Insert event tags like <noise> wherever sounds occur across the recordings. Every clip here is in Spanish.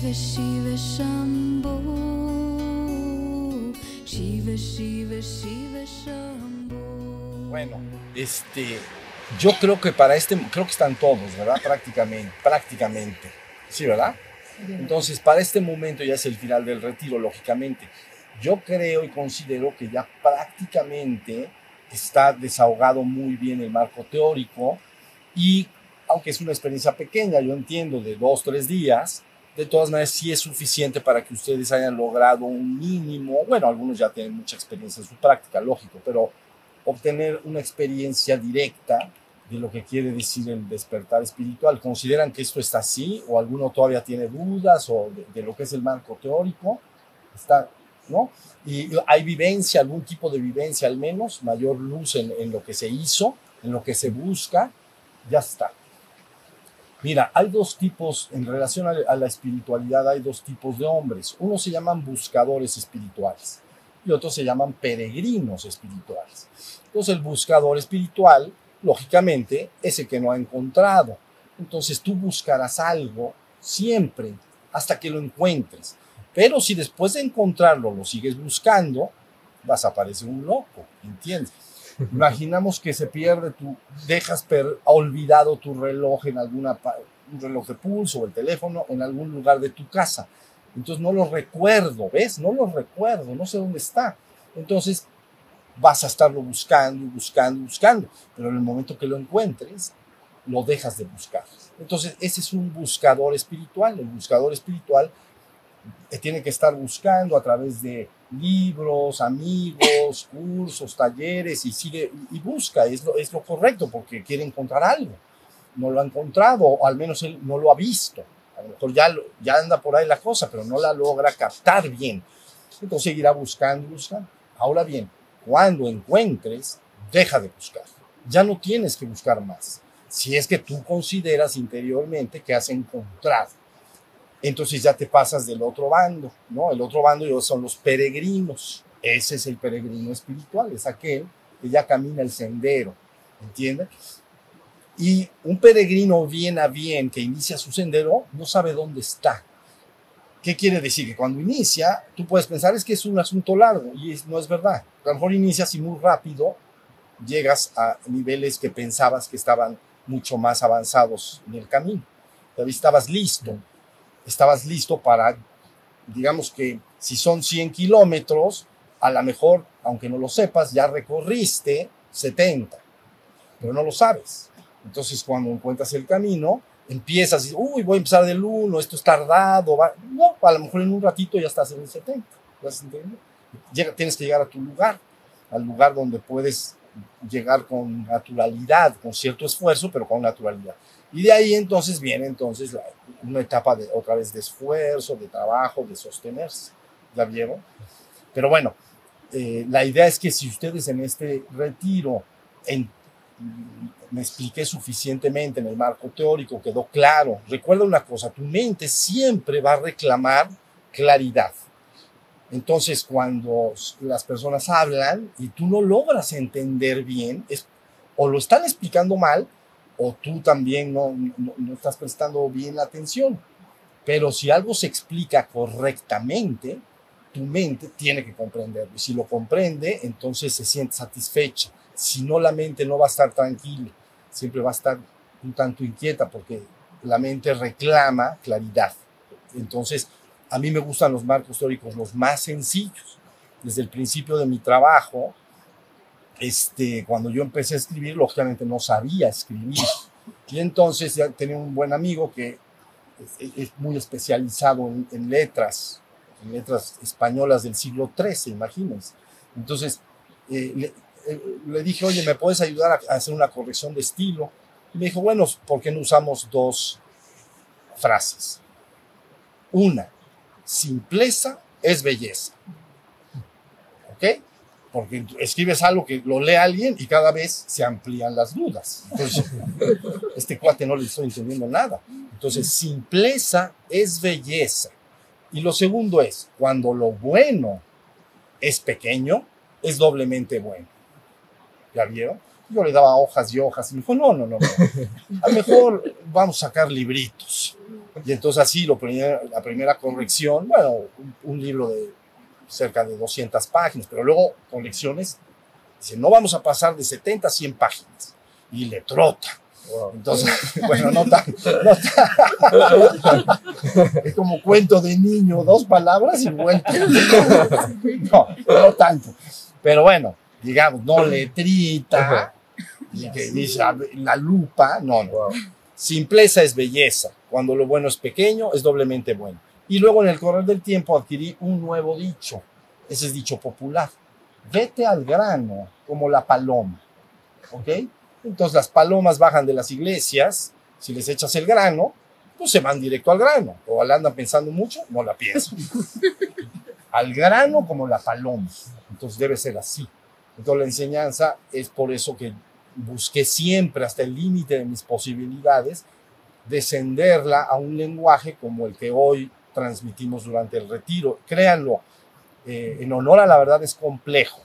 Shiva Shiva Shiva Shiva Shiva Bueno, este, yo creo que para este, creo que están todos, ¿verdad? Prácticamente, prácticamente. Sí, ¿verdad? Entonces, para este momento ya es el final del retiro, lógicamente. Yo creo y considero que ya prácticamente está desahogado muy bien el marco teórico y aunque es una experiencia pequeña, yo entiendo, de dos, tres días, de todas maneras sí es suficiente para que ustedes hayan logrado un mínimo, bueno, algunos ya tienen mucha experiencia en su práctica, lógico, pero obtener una experiencia directa de lo que quiere decir el despertar espiritual. ¿Consideran que esto está así o alguno todavía tiene dudas o de, lo que es el marco teórico? Está, ¿no? Y hay vivencia, algún tipo de vivencia al menos, mayor luz en, en lo que se hizo, en lo que se busca, ya está. Mira, hay dos tipos, en relación a, la espiritualidad, hay dos tipos de hombres. Uno se llaman buscadores espirituales y otros se llaman peregrinos espirituales. Entonces el buscador espiritual, lógicamente, es el que no ha encontrado. Entonces tú buscarás algo siempre hasta que lo encuentres. Pero si después de encontrarlo lo sigues buscando, vas a parecer un loco, ¿entiendes? Imaginamos que se pierde tu, dejas per, olvidado tu reloj en alguna, un reloj de pulso o el teléfono en algún lugar de tu casa. Entonces no lo recuerdo, ¿ves? No lo recuerdo, no sé dónde está. Entonces vas a estarlo buscando, buscando, buscando. Pero en el momento que lo encuentres, lo dejas de buscar. Entonces ese es un buscador espiritual. El buscador espiritual tiene que estar buscando a través de libros, amigos, <laughs> cursos, talleres y sigue y busca, es lo, es lo correcto porque quiere encontrar algo. No lo ha encontrado, o al menos él no lo ha visto. A lo mejor ya, ya anda por ahí la cosa, pero no la logra captar bien. Entonces seguirá buscando, buscando. Ahora bien, cuando encuentres, deja de buscar. Ya no tienes que buscar más. Si es que tú consideras interiormente que has encontrado entonces ya te pasas del otro bando, ¿no? El otro bando son los peregrinos. Ese es el peregrino espiritual, es aquel que ya camina el sendero, ¿entiendes? Y un peregrino bien a bien que inicia su sendero no sabe dónde está. ¿Qué quiere decir? Que cuando inicia, tú puedes pensar es que es un asunto largo y no es verdad. A lo mejor inicias y muy rápido llegas a niveles que pensabas que estaban mucho más avanzados en el camino. Estabas listo estabas listo para, digamos que si son 100 kilómetros, a lo mejor, aunque no lo sepas, ya recorriste 70, pero no lo sabes. Entonces, cuando encuentras el camino, empiezas y uy, voy a empezar del 1, esto es tardado. Va. No, a lo mejor en un ratito ya estás en el 70. ¿Vas Llega, tienes que llegar a tu lugar, al lugar donde puedes llegar con naturalidad, con cierto esfuerzo, pero con naturalidad. Y de ahí entonces viene entonces una etapa de otra vez de esfuerzo, de trabajo, de sostenerse. ¿Ya vieron? Pero bueno, eh, la idea es que si ustedes en este retiro en, me expliqué suficientemente en el marco teórico, quedó claro. Recuerda una cosa, tu mente siempre va a reclamar claridad. Entonces, cuando las personas hablan y tú no logras entender bien, es, o lo están explicando mal o tú también no, no, estás prestando bien la atención. Pero si algo se explica correctamente, tu mente tiene que comprenderlo. Y si lo comprende, entonces se siente satisfecha. Si no, la mente no va a estar tranquila, siempre va a estar un tanto inquieta porque la mente reclama claridad. Entonces, a mí me gustan los marcos teóricos los más sencillos. Desde el principio de mi trabajo, este, cuando yo empecé a escribir, lógicamente no sabía escribir. Y entonces ya tenía un buen amigo que es, muy especializado en, letras, en letras españolas del siglo XIII, imagínense. Entonces eh, eh, le, dije, oye, ¿me puedes ayudar a, hacer una corrección de estilo? Y me dijo, bueno, ¿por qué no usamos dos frases? Una, simpleza es belleza. ¿Ok? Porque escribes algo que lo lee alguien y cada vez se amplían las dudas. Entonces, <laughs> este cuate no le estoy entendiendo nada. Entonces, simpleza es belleza. Y lo segundo es, cuando lo bueno es pequeño, es doblemente bueno. ¿Ya vieron? Yo le daba hojas y hojas y me dijo, no, no, no, no. a lo mejor vamos a sacar libritos. Y entonces así lo primer- la primera corrección, bueno, un, un libro de cerca de 200 páginas, pero luego colecciones, dice, no vamos a pasar de 70 a 100 páginas. Y le trota. Wow. Entonces, <laughs> bueno, no tan, no tan- es como cuento de niño, dos palabras y vuelta. <laughs> No, no tanto. Pero bueno, digamos, no letrita, y que dice "A ver, la lupa, no, no. Wow. Simpleza es belleza. Cuando lo bueno es pequeño, es doblemente bueno. Y luego en el correr del tiempo adquirí un nuevo dicho. Ese es dicho popular. Vete al grano como la paloma. ¿Ok? Entonces las palomas bajan de las iglesias. Si les echas el grano, pues se van directo al grano. O la andan pensando mucho, no la piensan. <laughs> al grano como la paloma. Entonces debe ser así. Entonces la enseñanza es por eso que busqué siempre hasta el límite de mis posibilidades descenderla a un lenguaje como el que hoy transmitimos durante el retiro. Créanlo, eh, en honor a la verdad es complejo,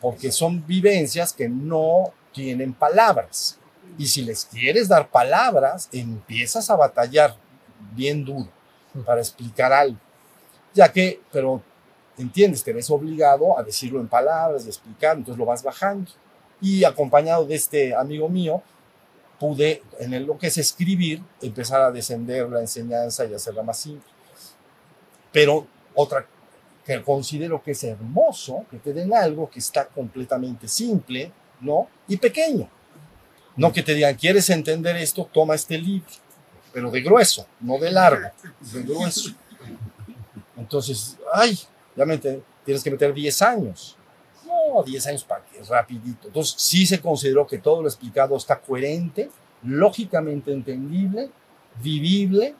porque son vivencias que no tienen palabras. Y si les quieres dar palabras, empiezas a batallar bien duro para explicar algo. Ya que, pero, ¿entiendes? Te ves obligado a decirlo en palabras, de explicar, entonces lo vas bajando. Y acompañado de este amigo mío, pude, en lo que es escribir, empezar a descender la enseñanza y hacerla más simple. Pero otra que considero que es hermoso, que te den algo que está completamente simple, ¿no? Y pequeño. No que te digan, ¿quieres entender esto? Toma este libro, pero de grueso, no de largo, de grueso. Entonces, ay, ya me tienes que meter 10 años. No, 10 años para que rapidito. Entonces, sí se consideró que todo lo explicado está coherente, lógicamente entendible, vivible.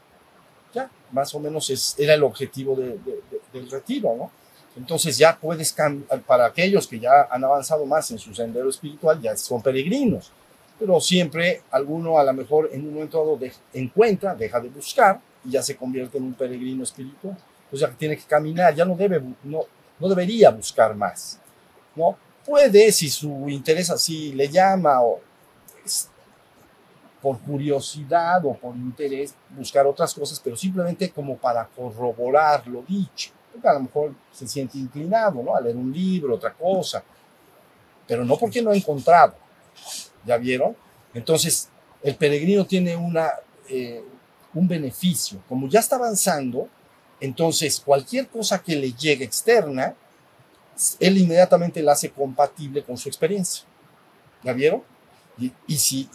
Más o menos era el objetivo de- de- de- del retiro, ¿no? Entonces ya puedes para aquellos que ya han avanzado más en su sendero espiritual, ya son peregrinos, pero siempre alguno a lo mejor en un momento dado encuentra, deja de buscar y ya se convierte en un peregrino espiritual. Pues ya tiene que caminar, ya no debe, no, no debería buscar más, ¿no? Puede, si su interés así le llama o por curiosidad o por interés, buscar otras cosas, pero simplemente como para corroborar lo dicho. A lo mejor se siente inclinado, ¿no? A leer un libro, otra cosa, pero no porque no ha encontrado. ¿Ya vieron? Entonces, el peregrino tiene una, eh, un beneficio. Como ya está avanzando, entonces cualquier cosa que le llegue externa, él inmediatamente la hace compatible con su experiencia. ¿Ya vieron? Y, si,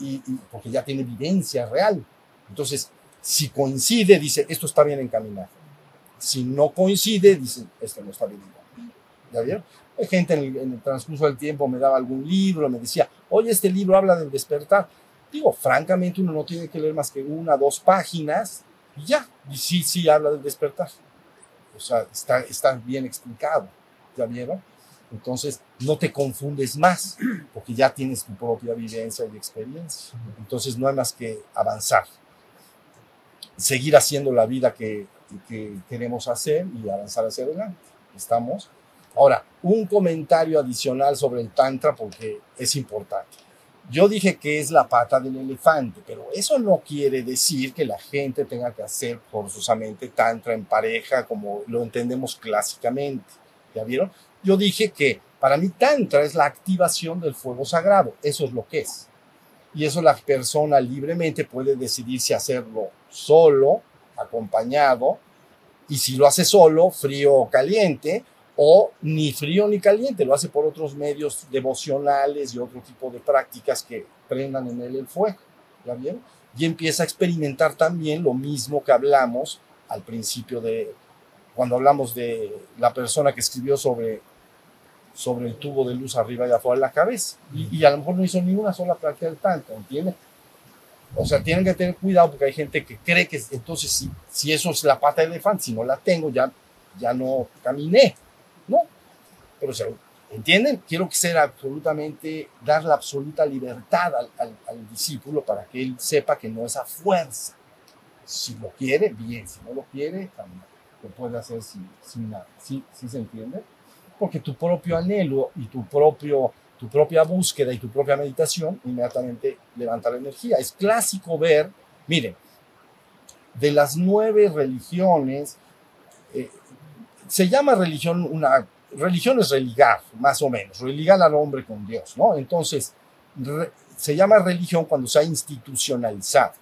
porque ya tiene evidencia real. Entonces, si coincide, dice, esto está bien encaminado. Si no coincide, dice, esto no está bien encaminado. ¿Ya vieron? Hay gente en el, en el transcurso del tiempo me daba algún libro, me decía, oye, este libro habla del despertar. Digo, francamente, uno no tiene que leer más que una, dos páginas y ya. Y sí, sí habla del despertar. O sea, está, está bien explicado. ¿Ya vieron? Entonces, no te confundes más, porque ya tienes tu propia vivencia y experiencia. Entonces, no hay más que avanzar. Seguir haciendo la vida que, que queremos hacer y avanzar hacia adelante. ¿Estamos? Ahora, un comentario adicional sobre el Tantra, porque es importante. Yo dije que es la pata del elefante, pero eso no quiere decir que la gente tenga que hacer forzosamente Tantra en pareja como lo entendemos clásicamente. ¿Ya vieron? Yo dije que para mí Tantra es la activación del fuego sagrado. Eso es lo que es. Y eso la persona libremente puede decidir si hacerlo solo, acompañado, y si lo hace solo, frío o caliente, o ni frío ni caliente, lo hace por otros medios devocionales y otro tipo de prácticas que prendan en él el fuego. ¿Ya vieron? Y empieza a experimentar también lo mismo que hablamos al principio de, cuando hablamos de la persona que escribió sobre, sobre el tubo de luz arriba y afuera de la cabeza. Y, y a lo mejor no hizo ni una sola práctica del tanto, ¿entiendes? O sea, tienen que tener cuidado porque hay gente que cree que entonces si, si eso es la pata del elefante, si no la tengo, ya, ya no caminé. No. Pero, o sea, ¿entienden? Quiero que sea absolutamente, dar la absoluta libertad al, al, al discípulo para que él sepa que no es a fuerza. Si lo quiere, bien. Si no lo quiere, también lo puede hacer sin, sin nada. ¿Sí, ¿Sí se entiende? Porque tu propio anhelo y tu propio, tu propia búsqueda y tu propia meditación, inmediatamente levanta la energía. Es clásico ver, miren, de las nueve religiones, eh, se llama religión una, religión es religar, más o menos, religar al hombre con Dios, ¿no? Entonces, se llama religión cuando se ha institucionalizado.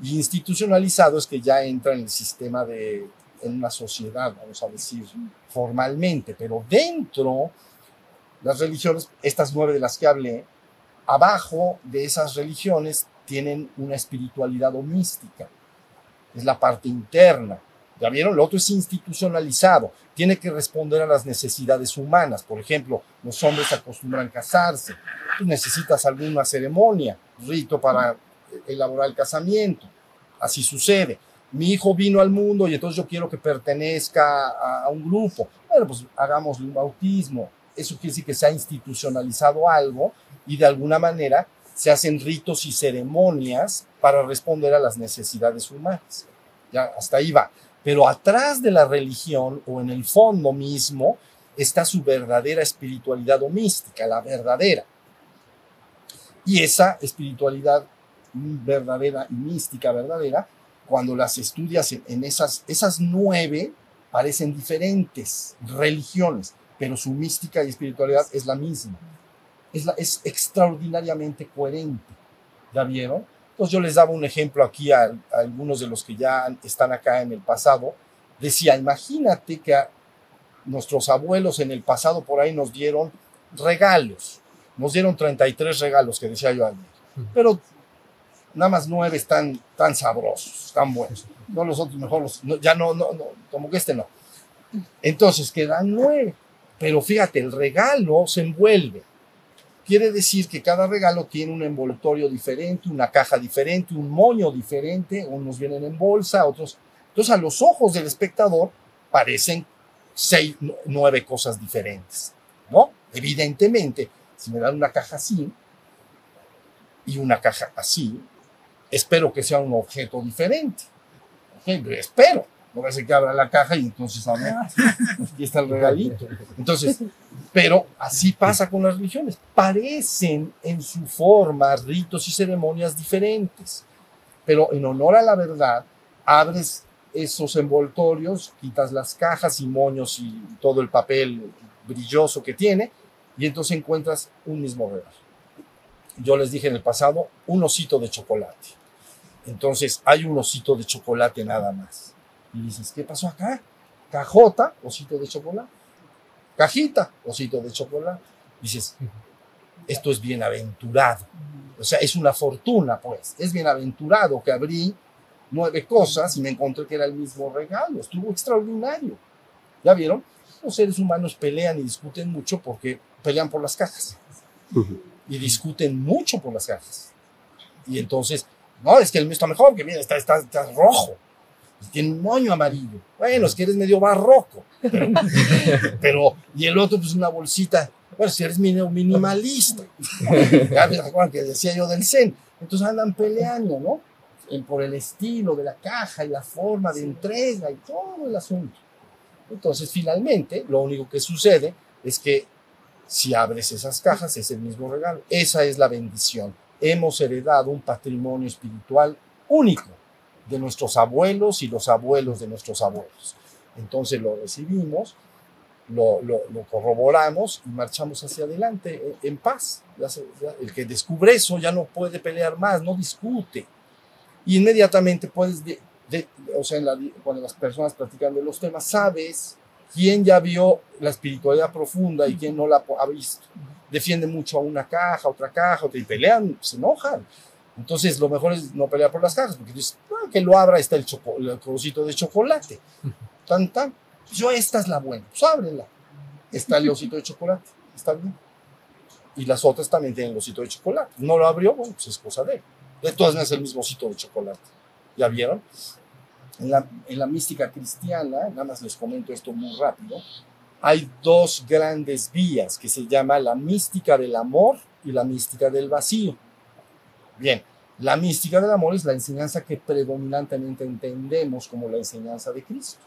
Y institucionalizado es que ya entra en el sistema de, en una sociedad, vamos a decir, formalmente, pero dentro las religiones, estas nueve de las que hablé, abajo de esas religiones tienen una espiritualidad o mística. Es la parte interna. ¿Ya vieron? Lo otro es institucionalizado. Tiene que responder a las necesidades humanas. Por ejemplo, los hombres acostumbran casarse. Tú necesitas alguna ceremonia, rito para elaborar el casamiento. Así sucede. Mi hijo vino al mundo y entonces yo quiero que pertenezca a, un grupo. Bueno, pues hagámosle un bautismo, eso quiere decir que se ha institucionalizado algo y de alguna manera se hacen ritos y ceremonias para responder a las necesidades humanas. Ya, hasta ahí va. Pero atrás de la religión o en el fondo mismo está su verdadera espiritualidad o mística, la verdadera. Y esa espiritualidad verdadera y mística verdadera, cuando las estudias en esas, esas nueve, parecen diferentes religiones pero su mística y espiritualidad es la misma. Es, la, es extraordinariamente coherente. ¿Ya vieron? Entonces yo les daba un ejemplo aquí a, algunos de los que ya están acá en el pasado. Decía, imagínate que nuestros abuelos en el pasado por ahí nos dieron regalos. Nos dieron 33 regalos que decía yo ayer. Pero nada más nueve están tan sabrosos, tan buenos. No los otros mejor, los, ya no, no, no, como que este no. Entonces quedan nueve. Pero fíjate, el regalo se envuelve. Quiere decir que cada regalo tiene un envoltorio diferente, una caja diferente, un moño diferente, unos vienen en bolsa, otros. Entonces, a los ojos del espectador parecen seis, nueve cosas diferentes, ¿no? Evidentemente, si me dan una caja así y una caja así, espero que sea un objeto diferente. ¿okay? Espero no va a que abra la caja y entonces <laughs> aquí está el regalito. Entonces, pero así pasa con las religiones. Parecen en su forma ritos y ceremonias diferentes, pero en honor a la verdad, abres esos envoltorios, quitas las cajas y moños y todo el papel brilloso que tiene, y entonces encuentras un mismo regalo. Yo les dije en el pasado, un osito de chocolate. Entonces hay un osito de chocolate nada más y dices, ¿qué pasó acá? Cajota, osito de chocolate. Cajita, osito de chocolate. Dices, esto es bienaventurado. O sea, es una fortuna, pues. Es bienaventurado que abrí nueve cosas y me encontré que era el mismo regalo. Estuvo extraordinario. ¿Ya vieron? Los seres humanos pelean y discuten mucho porque pelean por las cajas. Y discuten mucho por las cajas. Y entonces, no, es que el mío está mejor, que mira, está, está, está rojo tiene un moño amarillo. Bueno, es que eres medio barroco. <laughs> Pero, y el otro, pues una bolsita. Bueno, si eres minimalista. <laughs> ya me que decía yo del Zen. Entonces andan peleando, ¿no? Por el estilo de la caja y la forma de entrega y todo el asunto. Entonces, finalmente, lo único que sucede es que si abres esas cajas, es el mismo regalo. Esa es la bendición. Hemos heredado un patrimonio espiritual único de nuestros abuelos y los abuelos de nuestros abuelos. Entonces lo recibimos, lo, corroboramos y marchamos hacia adelante en, paz. El que descubre eso ya no puede pelear más, no discute. Y inmediatamente puedes, o sea, cuando las personas platican de los temas, sabes quién ya vio la espiritualidad profunda y quién no la ha visto. Defiende mucho a una caja, otra caja, y pelean, se enojan. Entonces, lo mejor es no pelear por las cajas, porque dices, ah, que lo abra, está el, el trocito de chocolate. Tan, tan. Yo, esta es la buena, pues ábrela. Está el osito de chocolate, está bien. Y las otras también tienen el osito de chocolate. No lo abrió, bueno, pues es cosa de él. De todas maneras, el mismo osito de chocolate. ¿Ya vieron? En la, mística cristiana, nada más les comento esto muy rápido, hay dos grandes vías que se llama la mística del amor y la mística del vacío. Bien, la mística del amor es la enseñanza que predominantemente entendemos como la enseñanza de Cristo.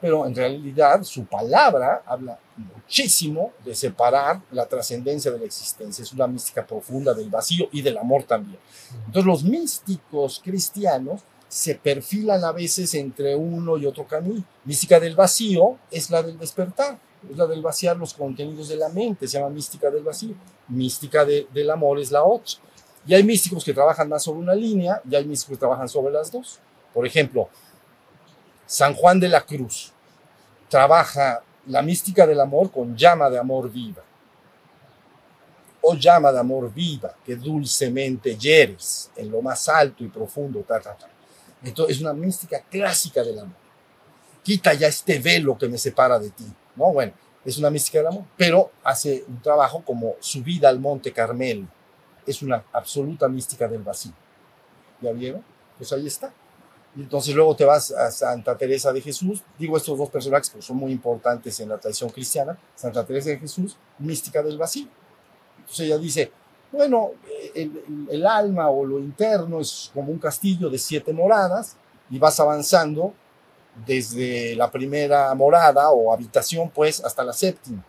pero en realidad su palabra habla muchísimo de separar la trascendencia de la existencia. Es una mística profunda del vacío y del amor también. Entonces los místicos cristianos se perfilan a veces entre uno y otro camino. Mística del vacío es la del despertar, es la del vaciar los contenidos de la mente, se llama mística del vacío. Mística del amor es la otra. Y hay místicos que trabajan más sobre una línea y hay místicos que trabajan sobre las dos. Por ejemplo, San Juan de la Cruz trabaja la mística del amor con llama de amor viva. O llama de amor viva que dulcemente hieres en lo más alto y profundo. Ta, Entonces es una mística clásica del amor. Quita ya este velo que me separa de ti. ¿no? Bueno, es una mística del amor, pero hace un trabajo como subida al monte Carmelo. Es una absoluta mística del vacío. ¿Ya vieron? Pues ahí está. Y entonces luego te vas a Santa Teresa de Jesús. Digo estos dos personajes porque son muy importantes en la tradición cristiana. Santa Teresa de Jesús, mística del vacío. Entonces ella dice, bueno, el, alma o lo interno es como un castillo de siete moradas y vas avanzando desde la primera morada o habitación, pues, hasta la séptima.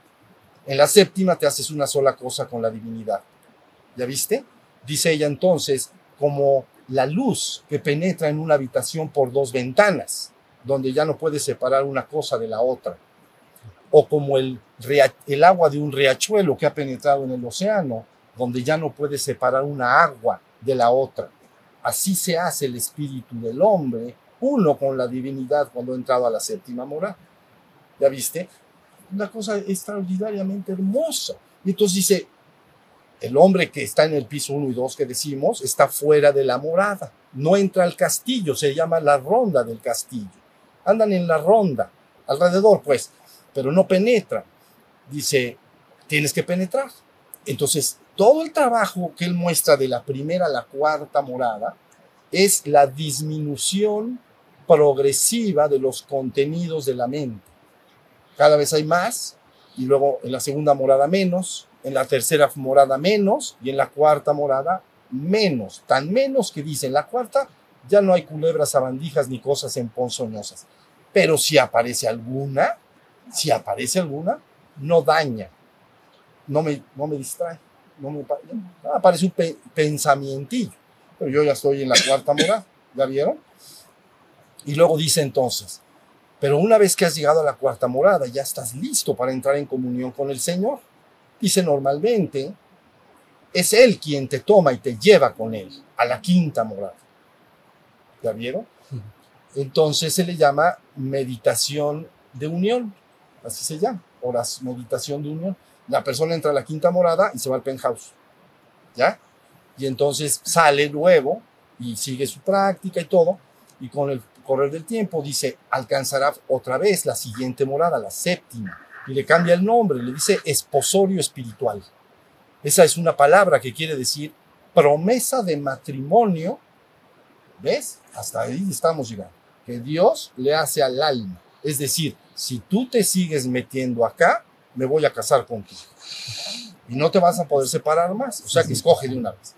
En la séptima te haces una sola cosa con la divinidad. ¿Ya viste? Dice ella entonces, como la luz que penetra en una habitación por dos ventanas, donde ya no puedes separar una cosa de la otra, o como el, el agua de un riachuelo que ha penetrado en el océano, donde ya no puedes separar una agua de la otra. Así se hace el espíritu del hombre, uno con la divinidad cuando ha entrado a la séptima morada. ¿Ya viste? Una cosa extraordinariamente hermosa. Y entonces dice, el hombre que está en el piso 1 y 2 que decimos está fuera de la morada, no entra al castillo, se llama la ronda del castillo. Andan en la ronda, alrededor pues, pero no penetran. Dice, tienes que penetrar. Entonces, todo el trabajo que él muestra de la primera a la cuarta morada es la disminución progresiva de los contenidos de la mente. Cada vez hay más y luego en la segunda morada menos, en la tercera morada menos y en la cuarta morada menos, tan menos que dice en la cuarta ya no hay culebras sabandijas ni cosas emponzoñosas. Pero si aparece alguna, si aparece alguna, no daña, no me, no me distrae, no me aparece un pe pensamientillo. Pero yo ya estoy en la cuarta morada, ¿ya vieron? Y luego dice entonces, pero una vez que has llegado a la cuarta morada, ya estás listo para entrar en comunión con el Señor. Dice normalmente, es Él quien te toma y te lleva con Él a la quinta morada. ¿Ya vieron? Entonces se le llama meditación de unión, así se llama, horas, meditación de unión. La persona entra a la quinta morada y se va al penthouse, ¿ya? Y entonces sale luego y sigue su práctica y todo, y con el correr del tiempo dice, alcanzará otra vez la siguiente morada, la séptima y le cambia el nombre, le dice esposorio espiritual. Esa es una palabra que quiere decir promesa de matrimonio. ¿Ves? Hasta ahí estamos llegando. Que Dios le hace al alma. Es decir, si tú te sigues metiendo acá, me voy a casar contigo. Y no te vas a poder separar más. O sea que escoge de una vez.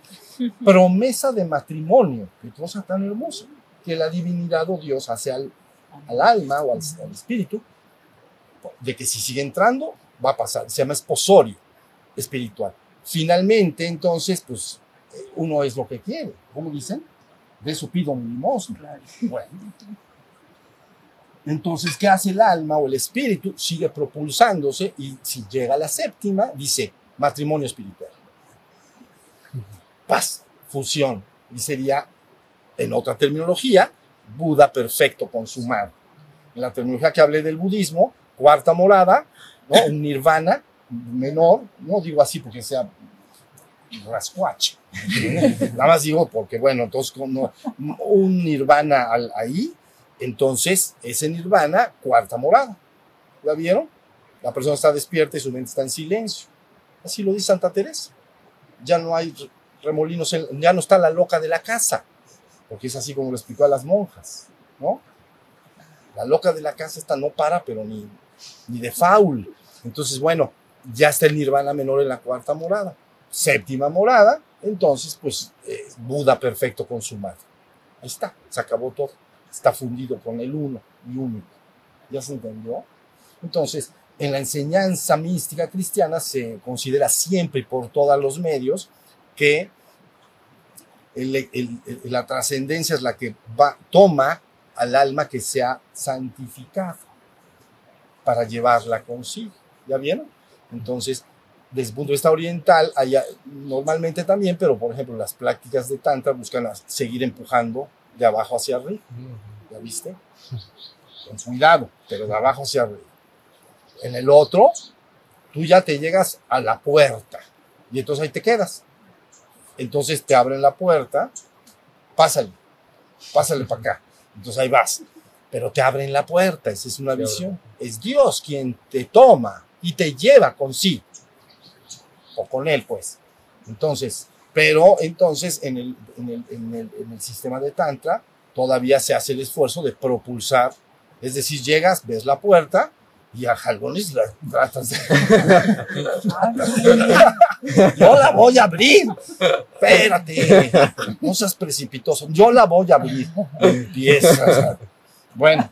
Promesa de matrimonio. Qué cosa tan hermosa. Que la divinidad o Dios hace al, al alma o al, al espíritu de que si sigue entrando, va a pasar. Se llama esposorio espiritual. Finalmente, entonces, pues uno es lo que quiere. ¿Cómo dicen? De su pido mi limosna. Bueno. Entonces, ¿qué hace el alma o el espíritu? Sigue propulsándose y si llega a la séptima, dice matrimonio espiritual. Paz, fusión. Y sería, en otra terminología, Buda perfecto consumado. En la terminología que hablé del budismo, cuarta morada, un nirvana menor, no digo así porque sea rascuache, nada más digo porque, bueno, entonces como un nirvana ahí, entonces ese nirvana, cuarta morada, ¿la vieron? La persona está despierta y su mente está en silencio. Así lo dice Santa Teresa. Ya no hay remolinos, ya no está la loca de la casa, porque es así como lo explicó a las monjas, ¿no? La loca de la casa esta no para, pero ni, ni de faul. Entonces, bueno, ya está el nirvana menor en la cuarta morada. Séptima morada, entonces, pues, eh, Buda perfecto consumado. Ahí está, se acabó todo. Está fundido con el uno y único. ¿Ya se entendió? Entonces, en la enseñanza mística cristiana se considera siempre y por todos los medios que la trascendencia es la que va, toma al alma que se ha santificado para llevarla consigo. ¿Ya vieron? Entonces, desde el punto de vista oriental, hay, normalmente también, pero por ejemplo, las prácticas de Tantra buscan seguir empujando de abajo hacia arriba. ¿Ya viste? Con cuidado, pero de abajo hacia arriba. En el otro, tú ya te llegas a la puerta y entonces ahí te quedas. Entonces te abren la puerta, pásale, pásale para acá. Entonces ahí vas, pero te abren la puerta, esa es una visión. Es Dios quien te toma y te lleva consigo, o con él, pues. Entonces, pero entonces en el, en el, en el, en el sistema de Tantra todavía se hace el esfuerzo de propulsar, es decir, llegas, ves la puerta y a jalones la tratas de... <laughs> Yo la voy a abrir. Espérate. No seas precipitoso. Yo la voy a abrir. Empiezas. Bueno.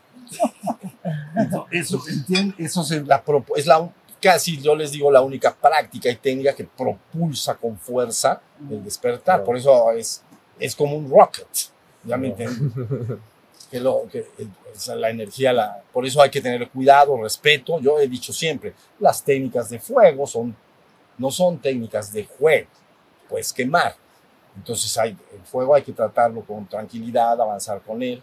Eso, ¿entienden? Eso es la, es la casi yo les digo la única práctica y técnica que propulsa con fuerza el despertar. Por eso es, es como un rocket. ¿Ya me entienden? <laughs> que lo, que, eh, la energía, la, por eso hay que tener cuidado, respeto. Yo he dicho siempre, las técnicas de fuego son, no son técnicas de juego, pues quemar. Entonces hay, el fuego hay que tratarlo con tranquilidad, avanzar con él.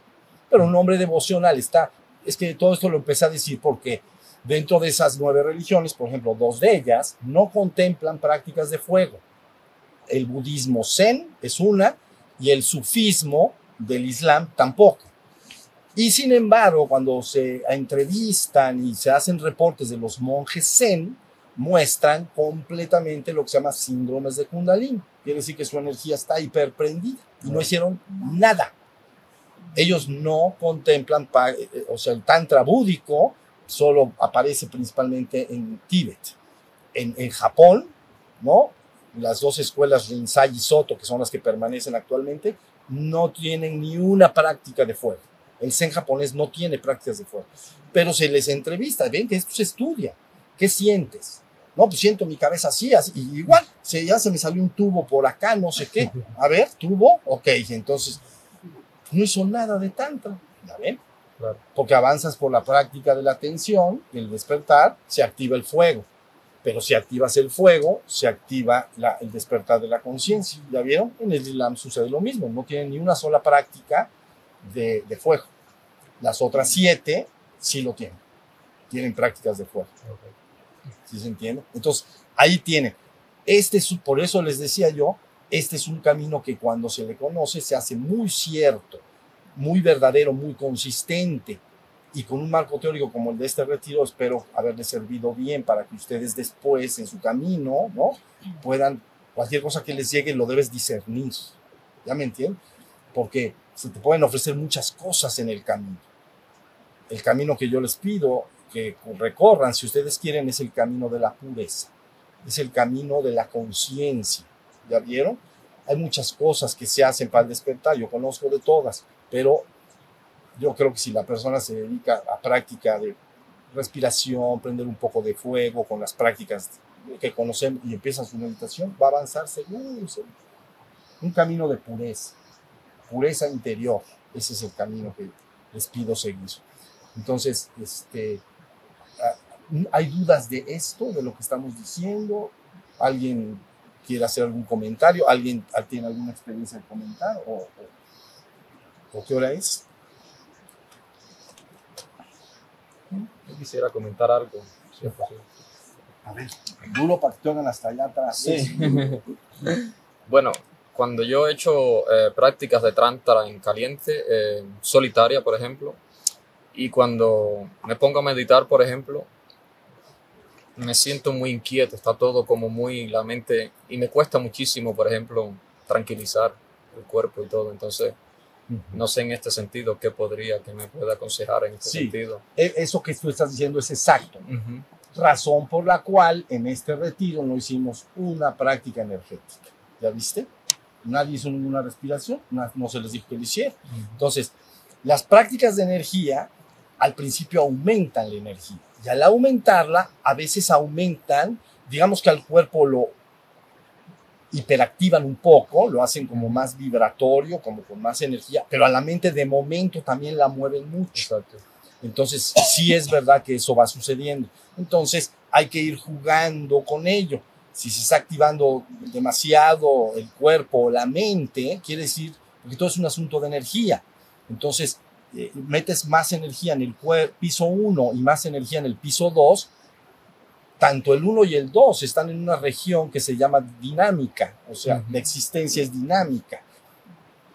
Pero un hombre devocional está, es que todo esto lo empecé a decir porque dentro de esas nueve religiones, por ejemplo, dos de ellas no contemplan prácticas de fuego. El budismo zen es una y el sufismo del islam tampoco. Y sin embargo, cuando se entrevistan y se hacen reportes de los monjes zen, muestran completamente lo que se llama síndromes de Kundalini. Quiere decir que su energía está hiperprendida y no hicieron nada. Ellos no contemplan, eh, eh, o sea, el tantra búdico solo aparece principalmente en Tíbet. En, en Japón, ¿no? Las dos escuelas Rinzai y Soto, que son las que permanecen actualmente, no tienen ni una práctica de fuego. El Zen japonés no tiene prácticas de fuego, pero se les entrevista, ven que esto se estudia. ¿Qué sientes? No, pues siento mi cabeza así, así, igual, se, ya se me salió un tubo por acá, no sé qué. A ver, tubo, ok, entonces no hizo nada de tantra, ¿ya ven? Claro. Porque avanzas por la práctica de la atención, el despertar, se activa el fuego. Pero si activas el fuego, se activa la- el despertar de la conciencia. ¿Ya vieron? En el Islam sucede lo mismo. No tienen ni una sola práctica de, de fuego. Las otras siete sí lo tienen. Tienen prácticas de fuego. ¿Sí se entiende? Entonces, ahí tienen. Este es, por eso les decía yo, este es un camino que cuando se le conoce se hace muy cierto, muy verdadero, muy consistente y con un marco teórico como el de este retiro, espero haberle servido bien para que ustedes después en su camino, ¿no? Puedan, cualquier cosa que les llegue lo debes discernir. ¿Ya me entienden? Porque se te pueden ofrecer muchas cosas en el camino. El camino que yo les pido que recorran, si ustedes quieren, es el camino de la pureza, es el camino de la conciencia. ¿Ya vieron? Hay muchas cosas que se hacen para el despertar, yo conozco de todas, pero yo creo que si la persona se dedica a práctica de respiración, prender un poco de fuego con las prácticas que conocemos y empieza su meditación, va a avanzar seguro. Un camino de pureza, pureza interior, ese es el camino que les pido seguir. Entonces, este, ¿hay dudas de esto, de lo que estamos diciendo? ¿Alguien quiere hacer algún comentario? ¿Alguien tiene alguna experiencia de comentar? ¿O, o, o qué hora es? Yo quisiera comentar algo. A ver, duro para que hasta allá atrás. Sí. <laughs> bueno, cuando yo he hecho eh, prácticas de Tantra en caliente, eh, solitaria, por ejemplo, y cuando me pongo a meditar, por ejemplo, me siento muy inquieto, está todo como muy la mente, y me cuesta muchísimo, por ejemplo, tranquilizar el cuerpo y todo. Entonces, no sé en este sentido qué podría, que me pueda aconsejar en este Sí. sentido. E- Eso que tú estás diciendo es exacto. Ujú. Razón por la cual en este retiro no hicimos una práctica energética. ¿Ya viste? Nadie hizo ninguna respiración, no se les dijo que lo hicieran. Entonces, las prácticas de energía al principio aumentan la energía. Y al aumentarla, a veces aumentan, digamos que al cuerpo lo hiperactivan un poco, lo hacen como más vibratorio, como con más energía, pero a la mente de momento también la mueven mucho. Exacto. Entonces, sí es verdad que eso va sucediendo. Entonces, hay que ir jugando con ello. Si se está activando demasiado el cuerpo o la mente, quiere decir, porque todo es un asunto de energía. Entonces, eh, metes más energía en el piso 1 y más energía en el piso 2, tanto el 1 y el 2 están en una región que se llama dinámica, o sea, la existencia es dinámica,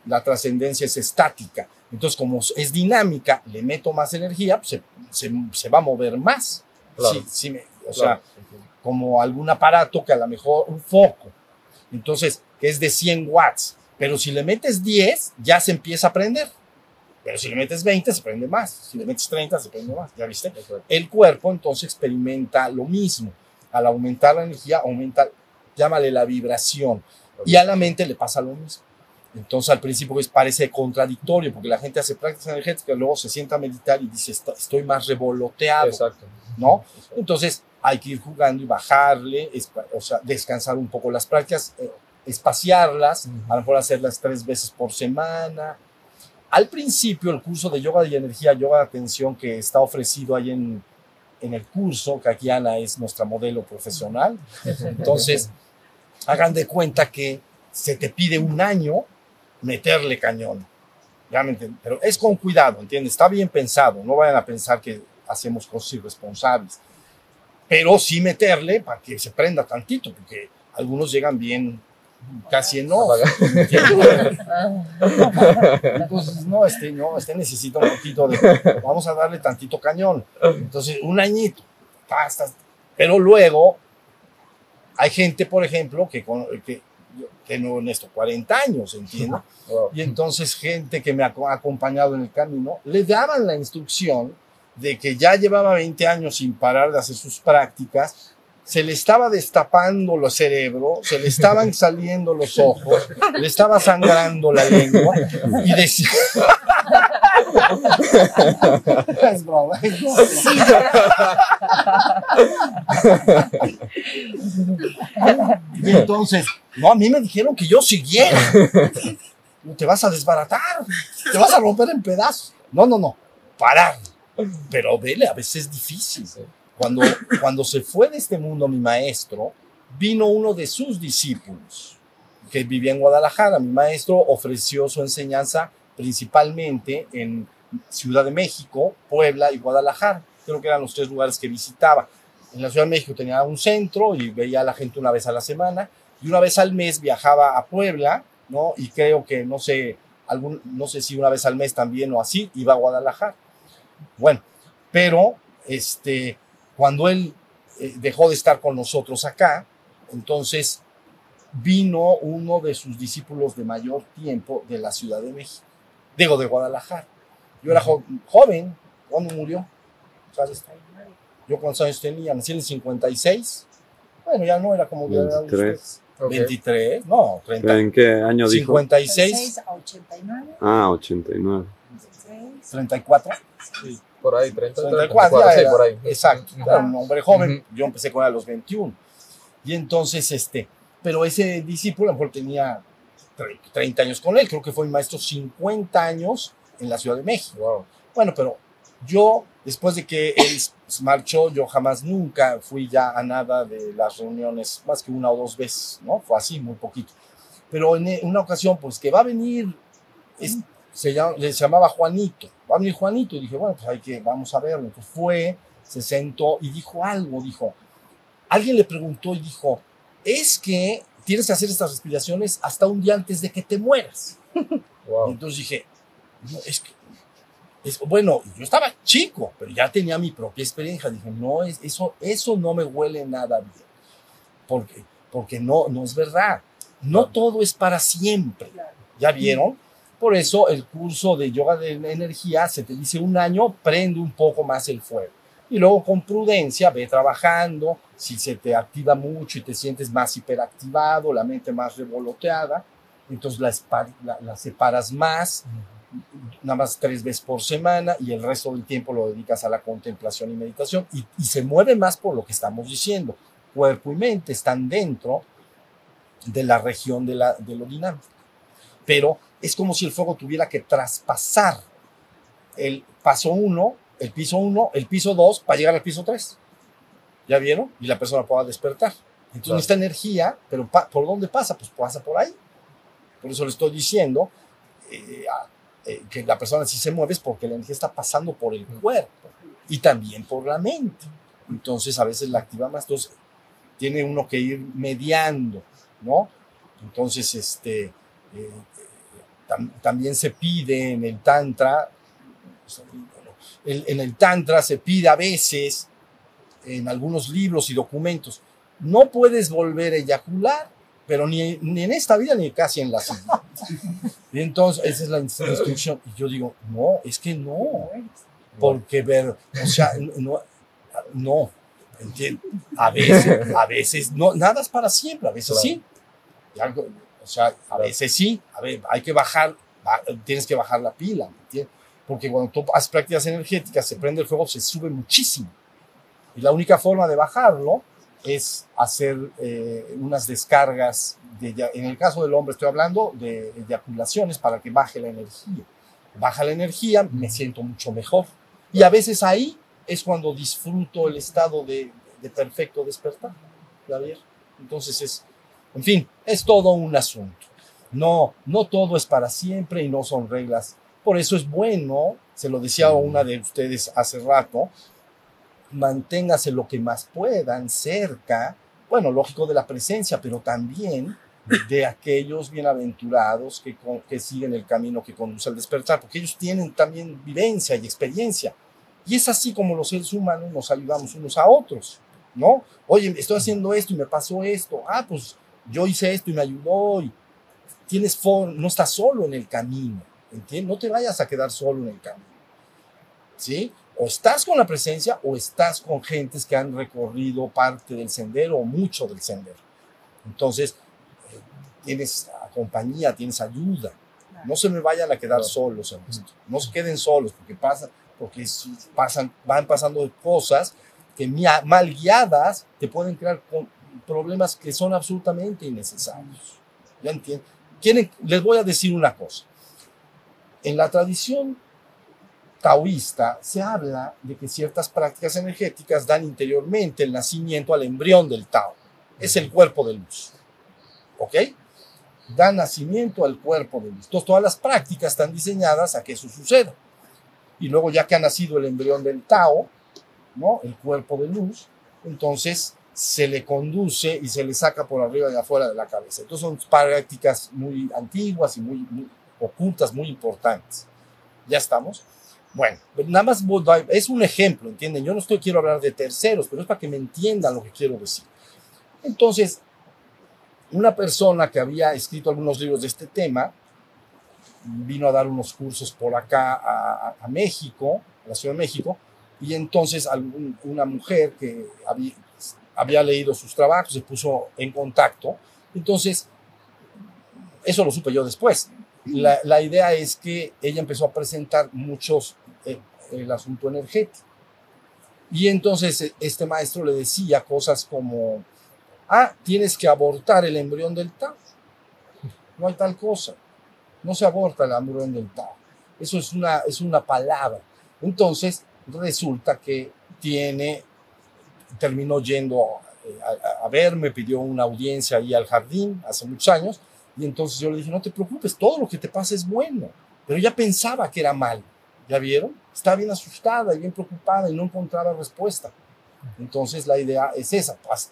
la trascendencia es estática. Entonces, como es dinámica, le meto más energía, pues se, se- se va a mover más. Claro. Sí, sí me- o Claro, sea, como algún aparato que a lo mejor un foco. Entonces, que es de 100 watts. Pero si le metes 10, ya se empieza a prender. Pero si le metes 20, se prende más. Si le metes 30, se prende más. ¿Ya viste? Exacto. El cuerpo entonces experimenta lo mismo. Al aumentar la energía, aumenta, llámale la vibración. Y a la mente le pasa lo mismo. Entonces al principio pues, parece contradictorio porque la gente hace prácticas energéticas, luego se sienta a meditar y dice, "Esto- estoy más revoloteado. Exacto. ¿no? Entonces hay que ir jugando y bajarle, o sea, descansar un poco las prácticas, eh, espaciarlas, Ujú. a lo mejor hacerlas tres veces por semana. Al principio el curso de yoga de energía, yoga de atención que está ofrecido ahí en, en el curso, que aquí Ana es nuestra modelo profesional, entonces hagan de cuenta que se te pide un año meterle cañón. Ya me Pero es con cuidado, ¿entiendes? Está bien pensado, no vayan a pensar que hacemos cosas irresponsables. Pero sí meterle para que se prenda tantito, porque algunos llegan bien casi ¿entiendes? <laughs> Entonces, no, este, no, este necesita un poquito de, vamos a darle tantito cañón. Entonces, un añito. Pero luego, hay gente, por ejemplo, que, que, que no en estos 40 años, ¿entiendes? Wow. Y entonces gente que me ha acompañado en el camino, le daban la instrucción de que ya llevaba 20 años sin parar de hacer sus prácticas, se le estaba destapando el cerebro, se le estaban <laughs> saliendo los ojos, le estaba sangrando la lengua y decía... <laughs> es broma, es broma. <laughs> Y entonces, no, a mí me dijeron que yo siguiera. No te vas a desbaratar, te vas a romper en pedazos. No, no, no, parar. Pero vele, a veces es difícil. Sí. Cuando, cuando se fue de este mundo mi maestro, vino uno de sus discípulos que vivía en Guadalajara. Mi maestro ofreció su enseñanza principalmente en Ciudad de México, Puebla y Guadalajara. Creo que eran los tres lugares que visitaba. En la Ciudad de México tenía un centro y veía a la gente una vez a la semana y una vez al mes viajaba a Puebla, ¿no? Y creo que, no sé, algún, no sé si una vez al mes también o así, iba a Guadalajara. Bueno, pero este, cuando él eh, dejó de estar con nosotros acá, entonces vino uno de sus discípulos de mayor tiempo de la Ciudad de México, digo, de Guadalajara. Yo era jo- joven, ¿cuándo murió? ¿Sabes? Yo cuántos años tenía, nací en el 56. Bueno, ya no era como de edad de 23. ustedes. Ok. 23, no, 30. ¿En qué año dijo? 56, a 89. Ah, 89. 34. Por ahí, 30, 34, 34, ya sí, por ahí. Exacto, un hombre joven, Ujú. yo empecé con él a los 21. Y entonces, este, pero ese discípulo a lo mejor tenía tre- 30 años con él, creo que fue mi maestro 50 años en la Ciudad de México. Wow. Bueno, pero yo, después de que él marchó, yo jamás nunca fui ya a nada de las reuniones, más que una o dos veces, ¿no? Fue así, muy poquito. Pero en una ocasión, pues que va a venir, es- se llama, le llamaba Juanito, va a venir Juanito, y dije, bueno, pues hay que, vamos a verlo. Entonces fue, se sentó y dijo algo, dijo, alguien le preguntó y dijo, es que tienes que hacer estas respiraciones hasta un día antes de que te mueras. <laughs> Y Wow. entonces dije, no, es que, es, bueno, yo estaba chico, pero ya tenía mi propia experiencia. Dije, no, es, eso, eso no me huele nada bien. Porque, porque no, no es verdad. No todo es para siempre. ¿Ya vieron? Por eso el curso de yoga de energía se te dice un año, prende un poco más el fuego. Y luego con prudencia ve trabajando. Si se te activa mucho y te sientes más hiperactivado, la mente más revoloteada, entonces la, la- la separas más nada más tres veces por semana y el resto del tiempo lo dedicas a la contemplación y meditación y, y se mueve más por lo que estamos diciendo. Cuerpo y mente están dentro de la región de, la, de lo dinámico. Pero es como si el fuego tuviera que traspasar el paso 1, el piso 1, el piso 2 para llegar al piso 3. ¿Ya vieron? Y la persona pueda despertar. Entonces Claro. esta energía, pero ¿por dónde pasa? Pues pasa por ahí. Por eso le estoy diciendo eh, eh, que la persona sí se mueve es porque la energía está pasando por el cuerpo y también por la mente. Entonces a veces la activa más. Entonces tiene uno que ir mediando, ¿no? Entonces, este, eh, tam- también se pide en el Tantra, en el Tantra se pide a veces, en algunos libros y documentos, no puedes volver a eyacular, pero ni, ni en esta vida ni casi en la siguiente. Y entonces, esa es la ins- instrucción. Y yo digo, no, es que no, porque ver, o sea, no, no. A veces, a veces, no, nada es para siempre, a veces Claro. sí. Y algo- o sea, a veces sí, a ver, hay que bajar, ba- tienes que bajar la pila, ¿me entiendes? Porque cuando tú haces prácticas energéticas, se prende el fuego, se sube muchísimo. Y la única forma de bajarlo es hacer eh, unas descargas, de, en el caso del hombre estoy hablando de eyaculaciones para que baje la energía. Baja la energía, me siento mucho mejor. Y a veces ahí es cuando disfruto el estado de, de perfecto despertar. ¿Ya vieron? Entonces es, en fin, es todo un asunto. No, no todo es para siempre y no son reglas. Por eso es bueno, se lo decía a una de ustedes hace rato, manténgase lo que más puedan cerca, bueno, lógico de la presencia, pero también de aquellos bienaventurados que, que siguen el camino que conduce al despertar, porque ellos tienen también vivencia y experiencia. Y es así como los seres humanos nos ayudamos unos a otros, ¿no? Oye, estoy haciendo esto y me pasó esto. Ah, pues yo hice esto y me ayudó. Y tienes for- no estás solo en el camino, ¿entiendes? No te vayas a quedar solo en el camino, ¿sí? O estás con la presencia o estás con gentes que han recorrido parte del sendero o mucho del sendero. Entonces, eh, tienes compañía, tienes ayuda. No se me vayan a quedar Claro. solos en esto. No se queden solos porque pasa, porque si pasan, van pasando cosas que mal guiadas te pueden crear con- problemas que son absolutamente innecesarios. ¿Ya entienden? Les voy a decir una cosa. En la tradición taoísta se habla de que ciertas prácticas energéticas dan interiormente el nacimiento al embrión del Tao. Es el cuerpo de luz. ¿Ok? Da nacimiento al cuerpo de luz. Todas las prácticas están diseñadas a que eso suceda. Y luego, ya que ha nacido el embrión del Tao, ¿no? El cuerpo de luz, entonces se le conduce y se le saca por arriba y afuera de la cabeza. Entonces, son prácticas muy antiguas y muy, muy ocultas, muy importantes. ¿Ya estamos? Bueno, nada más es un ejemplo, ¿entienden? Yo no estoy quiero hablar de terceros, pero es para que me entiendan lo que quiero decir. Entonces, una persona que había escrito algunos libros de este tema vino a dar unos cursos por acá a, a- México, a la Ciudad de México, y entonces una mujer que había, había leído sus trabajos se puso en contacto. Entonces, eso lo supe yo después. La, la idea es que ella empezó a presentar muchos eh, el asunto energético. Y entonces eh, este maestro le decía cosas como, ah, tienes que abortar el embrión del Tao. No hay tal cosa. No se aborta el embrión del Tao. Eso es una, es una palabra. Entonces resulta que tiene, terminó yendo eh, a, a verme, pidió una audiencia ahí al jardín hace muchos años. Y entonces yo le dije, no te preocupes, todo lo que te pasa es bueno. Pero ella pensaba que era mal. ¿Ya vieron? Estaba bien asustada y bien preocupada y no encontraba respuesta. Entonces la idea es esa. pas-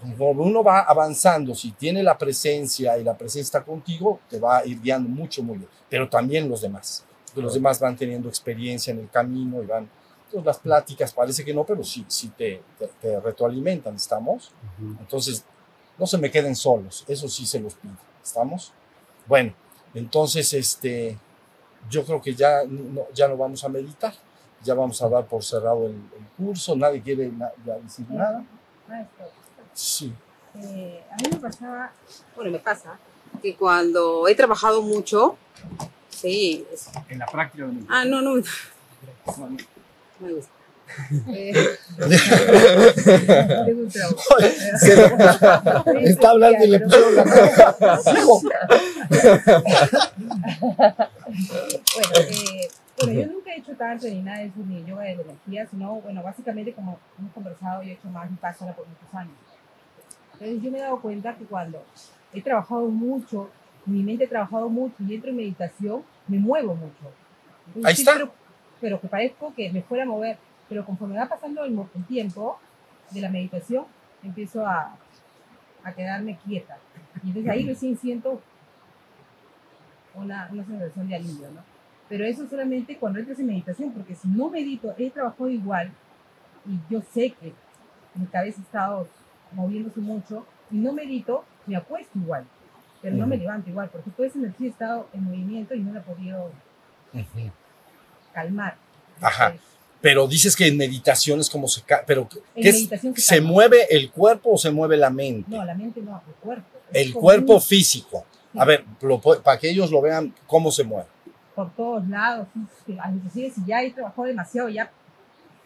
Conforme uno va avanzando, si tiene la presencia y la presencia está contigo, te va a ir guiando mucho, muy bien. Pero también los demás. Los demás van teniendo experiencia en el camino y van... Entonces las pláticas parece que no, pero sí, sí te, te, te retroalimentan, ¿estamos? Entonces, no se me queden solos, eso sí se los pido, ¿estamos? Bueno, entonces, este, yo creo que ya no, ya no vamos a meditar, ya vamos a dar por cerrado el, el curso, nadie quiere na- ya decir nada. Maestro, Sí, eh, a mí me pasaba, bueno, me pasa, que cuando he trabajado mucho, Sí. es- En la práctica de Ah, no, no. <laughs> Me gusta. <laughs> Eh. <laughs> Está hablando y le pusieron la. <laughs> Bueno, eh, bueno, yo nunca he hecho tanto ni nada de eso, ni yoga de energía, sino, bueno, básicamente como hemos conversado, yo he hecho más vipassana por muchos años. Entonces yo me he dado cuenta que cuando he trabajado mucho, mi mente ha trabajado mucho y entro en meditación, me muevo mucho. Entonces, Ahí sí, está. Pero, pero que parezco que me fuera a mover, pero conforme va pasando el, tiempo de la meditación, empiezo a, a quedarme quieta. Y entonces ahí recién siento una, una sensación de alivio, ¿no? Pero eso solamente cuando entras en meditación, porque si no medito, he trabajado igual y yo sé que mi cabeza ha estado moviéndose mucho y no medito, me acuesto igual, pero no me levanto igual, porque toda esa energía ha estado en movimiento y no la he podido Ujú. Calmar. Ajá. Entonces, Pero dices que en meditación es como se... Pero En ¿qué es- se ¿Se mueve el cuerpo o se mueve la mente? No, la mente no, el cuerpo. El cuerpo un- físico. A ver, lo para que ellos lo vean cómo se mueve. por todos lados, inclusive si ya he trabajado demasiado, ya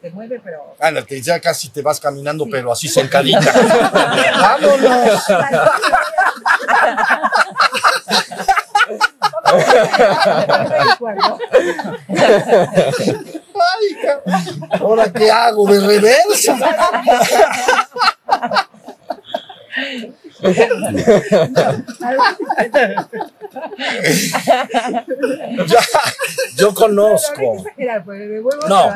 se mueve, pero Ándate, ya casi te vas caminando, Sí. pero así sentadita. <laughs> <laughs> ¡Vámonos! ¿Ahora qué hago? ¿De reversa? Yo conozco. No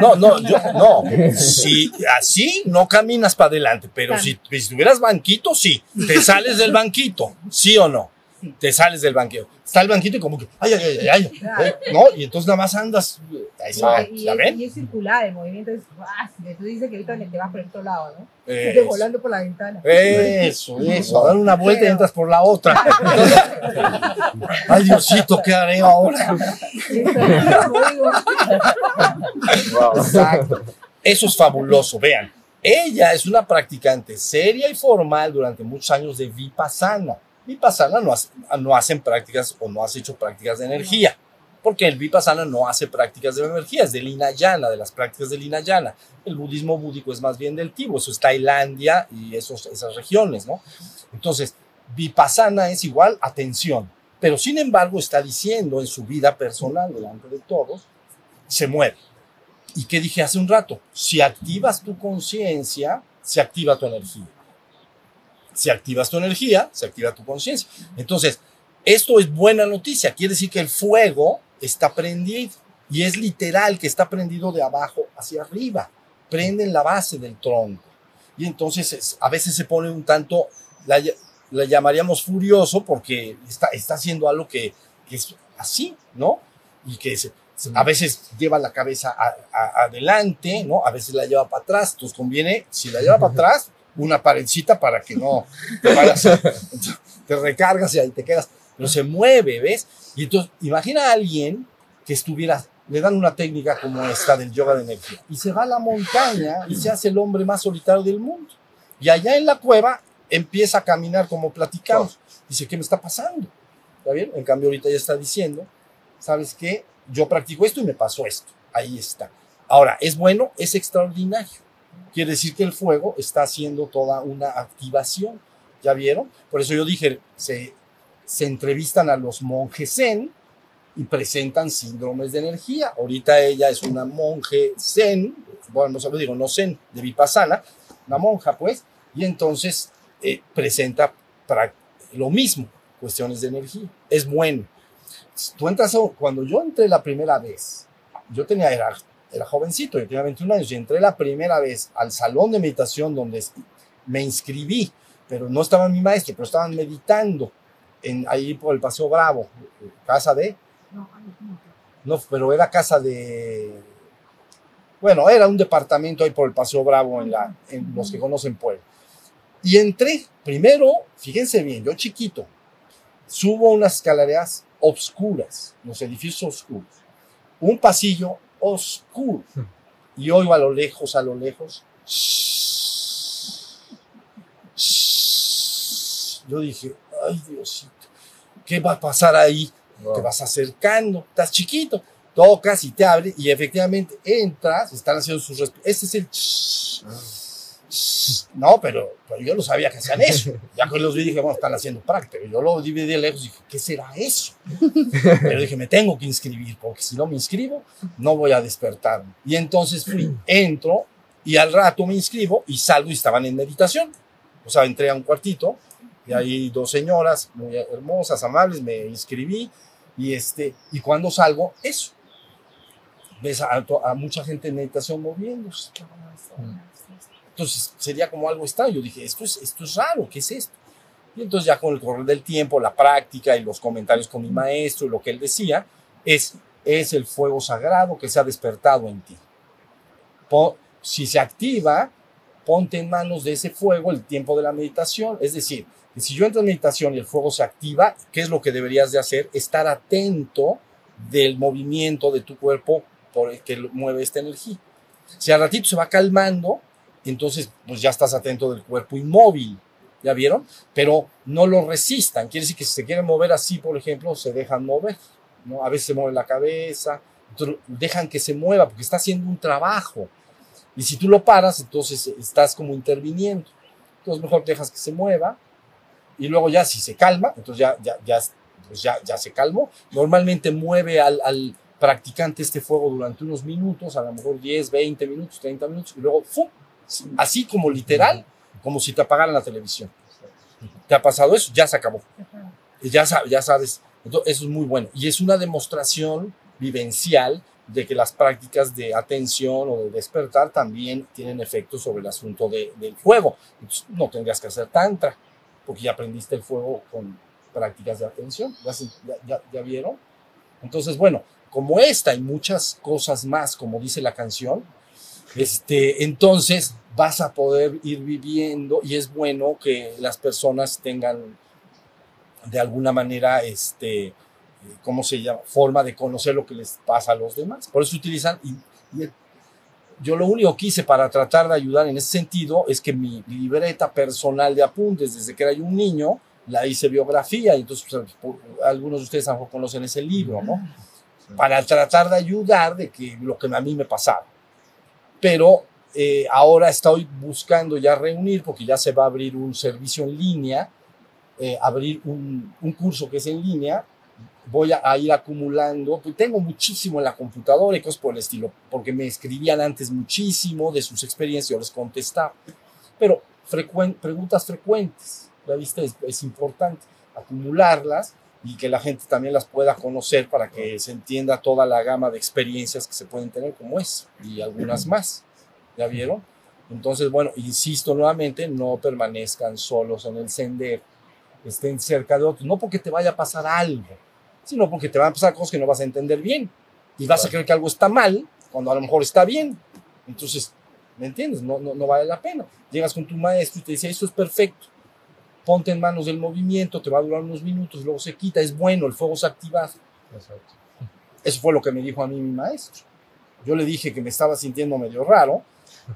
No. No, no. Si así no caminas para adelante, pero si, si tuvieras banquito, sí. Te sales del banquito, ¿sí o no? Sí. Te sales del banquito. Está el banquito y como que, ay, ay, ay, ay, <laughs> Claro. eh, ¿no? Y entonces nada más andas. Ahí Y, está, y ¿ya es, ven? y es circular, el movimiento es fácil. Tú dices que ahorita te vas por el otro lado, ¿no? Estás volando por la ventana. Eso, <laughs> eso, a dar una vuelta y Pero- entras por la otra. <laughs> Ay, Diosito, ¿qué haré ahora? Exacto. Eso es fabuloso, vean. Ella es una practicante seria y formal durante muchos años de Vipassana. Vipassana no, hace- no hacen prácticas o no has hecho prácticas de energía, porque el Vipassana no hace prácticas de energía, es del Hinayana, de las prácticas del Hinayana. El budismo búdico es más bien del Tibo, eso es Tailandia y esos, esas regiones, ¿no? Entonces, Vipassana es igual atención, pero sin embargo está diciendo en su vida personal, delante de todos, se mueve. ¿Y qué dije hace un rato? Si activas tu conciencia, se activa tu energía. Si activas tu energía, se activa tu conciencia. Entonces, esto es buena noticia. Quiere decir que el fuego está prendido. Y es literal que está prendido de abajo hacia arriba. Prende en la base del tronco. Y entonces es- a veces se pone un tanto, la, la llamaríamos furioso porque está, está haciendo algo que, que es así, ¿no? Y que se- a veces lleva la cabeza a- a- adelante, ¿no? A veces la lleva para atrás. Entonces conviene, si la lleva para <laughs> atrás, una paredcita para que no te vayas, te recargas y ahí te quedas. Pero se mueve, ¿ves? Y entonces, imagina a alguien que estuviera, le dan una técnica como esta del yoga de energía y se va a la montaña y se hace el hombre más solitario del mundo. Y allá en la cueva empieza a caminar como platicamos. Dice, ¿qué me está pasando? ¿Está bien? En cambio, ahorita ya está diciendo, ¿sabes qué? Yo practico esto y me pasó esto. Ahí está. Ahora, ¿es bueno? Es extraordinario. Quiere decir que el fuego está haciendo toda una activación. ¿Ya vieron? Por eso yo dije, se, entrevistan a los monjes zen y presentan síndromes de energía. Ahorita ella es una monje zen, bueno, no digo, no zen, de vipassana, una monja pues, y entonces eh, presenta lo mismo, cuestiones de energía. Es bueno. Tú entras, cuando yo entré la primera vez, yo tenía, era, era jovencito, yo tenía 21 años, y entré la primera vez al salón de meditación donde me inscribí, pero no estaba mi maestro, pero estaban meditando en, ahí por el Paseo Bravo, casa de, no, pero era casa de, bueno, era un departamento ahí por el Paseo Bravo, en, la, en los que conocen Puebla. Y entré, primero, fíjense bien, yo chiquito, subo unas escaleras obscuras, los edificios oscuros, un pasillo oscuro, y oigo a lo lejos, a lo lejos, yo dije, ay Diosito, ¿qué va a pasar ahí? Wow. te vas acercando, estás chiquito, tocas y te abre y efectivamente entras, están haciendo sus resp- Este es el... ch- ch- <laughs> No, pero, pero yo no sabía que hacían eso. Ya que los vi dije, bueno, están haciendo práctica. Yo lo vi de lejos y dije, ¿qué será eso? Pero dije, me tengo que inscribir, porque si no me inscribo, no voy a despertarme. Y entonces fui, entro y al rato me inscribo y salgo y estaban en meditación. O sea, entré a un cuartito y ahí dos señoras muy hermosas, amables, me inscribí y este y cuando salgo, eso. Ves a, a mucha gente en meditación moviéndose. Entonces sería como algo extraño. Yo dije, esto es, esto es raro, ¿qué es esto? Y entonces ya con el correr del tiempo, la práctica y los comentarios con mi maestro y lo que él decía, es, es el fuego sagrado que se ha despertado en ti. Si se activa, ponte en manos de ese fuego el tiempo de la meditación. Es decir, que si yo entro en meditación y el fuego se activa, ¿qué es lo que deberías de hacer? Estar atento del movimiento de tu cuerpo por el que mueve esta energía. Si al ratito se va calmando, entonces pues ya estás atento del cuerpo inmóvil. ¿Ya vieron? Pero no lo resistan. Quiere decir que si se quieren mover así, por ejemplo, se dejan mover. ¿no? A veces se mueve la cabeza. Dejan que se mueva porque está haciendo un trabajo. Y si tú lo paras, entonces estás como interviniendo. Entonces mejor dejas que se mueva. Y luego ya si se calma, entonces ya, ya, ya, pues ya, ya se calmó. Normalmente mueve al, al practicante este fuego durante unos minutos, a lo mejor 10, 20 minutos, 30 minutos, y luego ¡fum! Así como literal, como si te apagaran la televisión. ¿Te ha pasado eso? Ya se acabó. Ya, sa- ya sabes, eso es muy bueno. Y es una demostración vivencial de que las prácticas de atención o de despertar también tienen efectos sobre el asunto de- del fuego. No tendrías que hacer tantra, porque ya aprendiste el fuego con prácticas de atención. ¿Ya, se- ya- ya- ya vieron? Entonces, bueno, como esta y muchas cosas más, como dice la canción, este, entonces vas a poder ir viviendo y es bueno que las personas tengan de alguna manera, este, ¿cómo se llama? Forma de conocer lo que les pasa a los demás. Por eso utilizan, y, y yo lo único que hice para tratar de ayudar en ese sentido es que mi libreta personal de apuntes desde que era yo un niño, la hice biografía, y entonces pues, algunos de ustedes a lo mejor conocen ese libro, ¿no? Para tratar de ayudar de que lo que a mí me pasaba. Pero eh, ahora estoy buscando ya reunir, porque ya se va a abrir un servicio en línea, eh, abrir un, un curso que es en línea, voy a, a ir acumulando, pues tengo muchísimo en la computadora y cosas por el estilo, porque me escribían antes muchísimo de sus experiencias, yo les contestaba. Pero frecuen- preguntas frecuentes, ¿la viste? Es, es importante acumularlas y que la gente también las pueda conocer para que se entienda toda la gama de experiencias que se pueden tener como es y algunas más. ¿Ya vieron? Entonces, bueno, insisto nuevamente, no permanezcan solos en el sendero, estén cerca de otros, no porque te vaya a pasar algo, sino porque te van a pasar cosas que no vas a entender bien y vas a creer que algo está mal cuando a lo mejor está bien. Entonces, ¿me entiendes? No, no, no vale la pena. Llegas con tu maestro y te dice, esto es perfecto, ponte en manos del movimiento, te va a durar unos minutos, luego se quita, es bueno, el fuego se activa. Exacto. Eso fue lo que me dijo a mí mi maestro. Yo le dije que me estaba sintiendo medio raro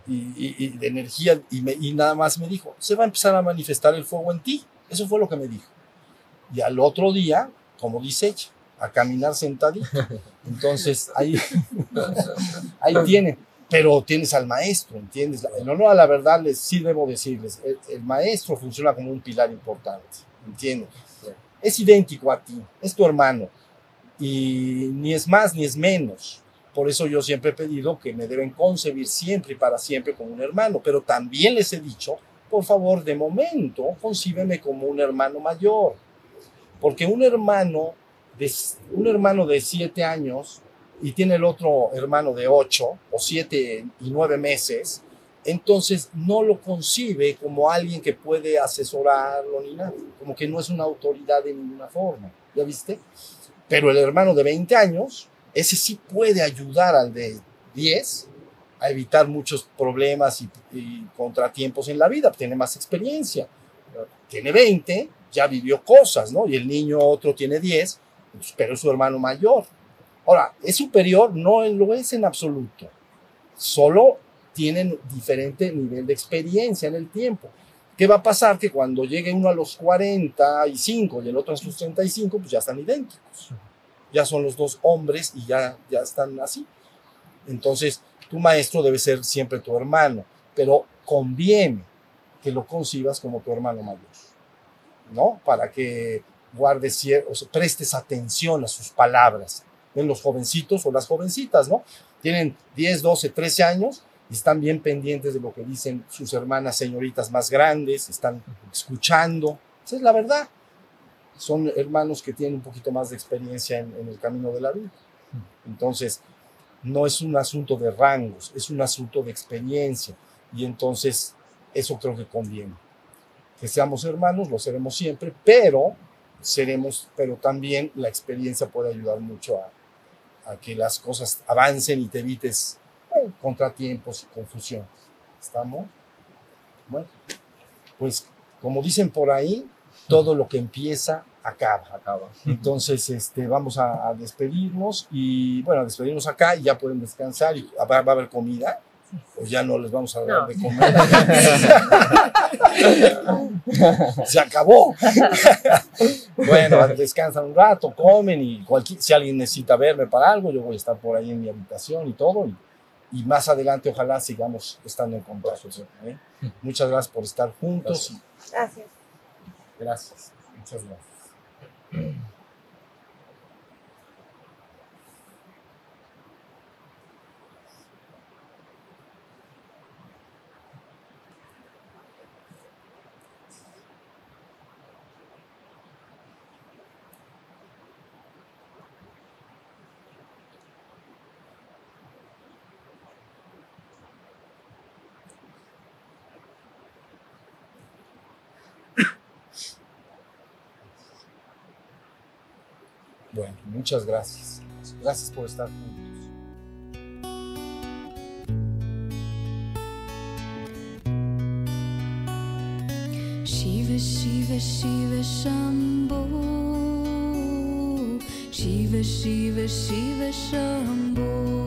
y, y- y de energía y, me- y nada más me dijo, se va a empezar a manifestar el fuego en ti. Eso fue lo que me dijo. Y al otro día, como dice ella, a caminar sentadito. Entonces ahí, <laughs> ahí tiene. Pero tienes al maestro, ¿entiendes? En honor a la verdad, les, sí debo decirles, el, el maestro funciona como un pilar importante, ¿entiendes? Es idéntico a ti, es tu hermano y ni es más ni es menos. Por eso yo siempre he pedido que me deben concebir siempre y para siempre como un hermano, pero también les he dicho, por favor, de momento, concíbeme como un hermano mayor, porque un hermano de, un hermano de siete años y tiene el otro hermano de ocho o siete y nueve meses, entonces no lo concibe como alguien que puede asesorarlo ni nada, como que no es una autoridad de ninguna forma, ¿ya viste? Pero el hermano de 20 años, ese sí puede ayudar al de 10 a evitar muchos problemas y, y contratiempos en la vida, tiene más experiencia. Tiene 20, ya vivió cosas, ¿no? Y el niño otro tiene 10, pues, pero es su hermano mayor. Ahora, es superior, no lo es en absoluto. Solo tienen diferente nivel de experiencia en el tiempo. ¿Qué va a pasar? Que cuando llegue uno a los 45 y el otro a sus 35, pues ya están idénticos. ya son los dos hombres y ya, ya están así. Entonces, tu maestro debe ser siempre tu hermano, pero conviene que lo concibas como tu hermano mayor, ¿no? Para que guardes, o sea, prestes atención a sus palabras. Ven los jovencitos o las jovencitas, ¿no? Tienen 10, 12, 13 años y están bien pendientes de lo que dicen sus hermanas señoritas más grandes, están escuchando. Esa es la verdad. Son hermanos que tienen un poquito más de experiencia en, en el camino de la vida. Entonces, no es un asunto de rangos, es un asunto de experiencia. Y entonces, eso creo que conviene. Que seamos hermanos, lo seremos siempre, pero seremos, pero también la experiencia puede ayudar mucho a, a que las cosas avancen y te evites eh, contratiempos y confusiones. ¿Estamos? Bueno, pues como dicen por ahí, todo lo que empieza acaba. Acaba. Entonces, este, vamos a, a despedirnos y, bueno, a despedirnos acá y ya pueden descansar y va, va a haber comida. Pues ya no les vamos a dar No. de comer. <laughs> Se acabó. bueno, descansan un rato, comen y cualquier, si alguien necesita verme para algo, yo voy a estar por ahí en mi habitación y todo. Y, y más adelante, ojalá sigamos estando en contacto. ¿eh? Muchas gracias por estar juntos. Gracias. gracias. Muchas gracias. Bueno, muchas gracias. Gracias por estar juntos. Shiva Shiva Shiva Shambho Shiva Shiva Shiva Shambho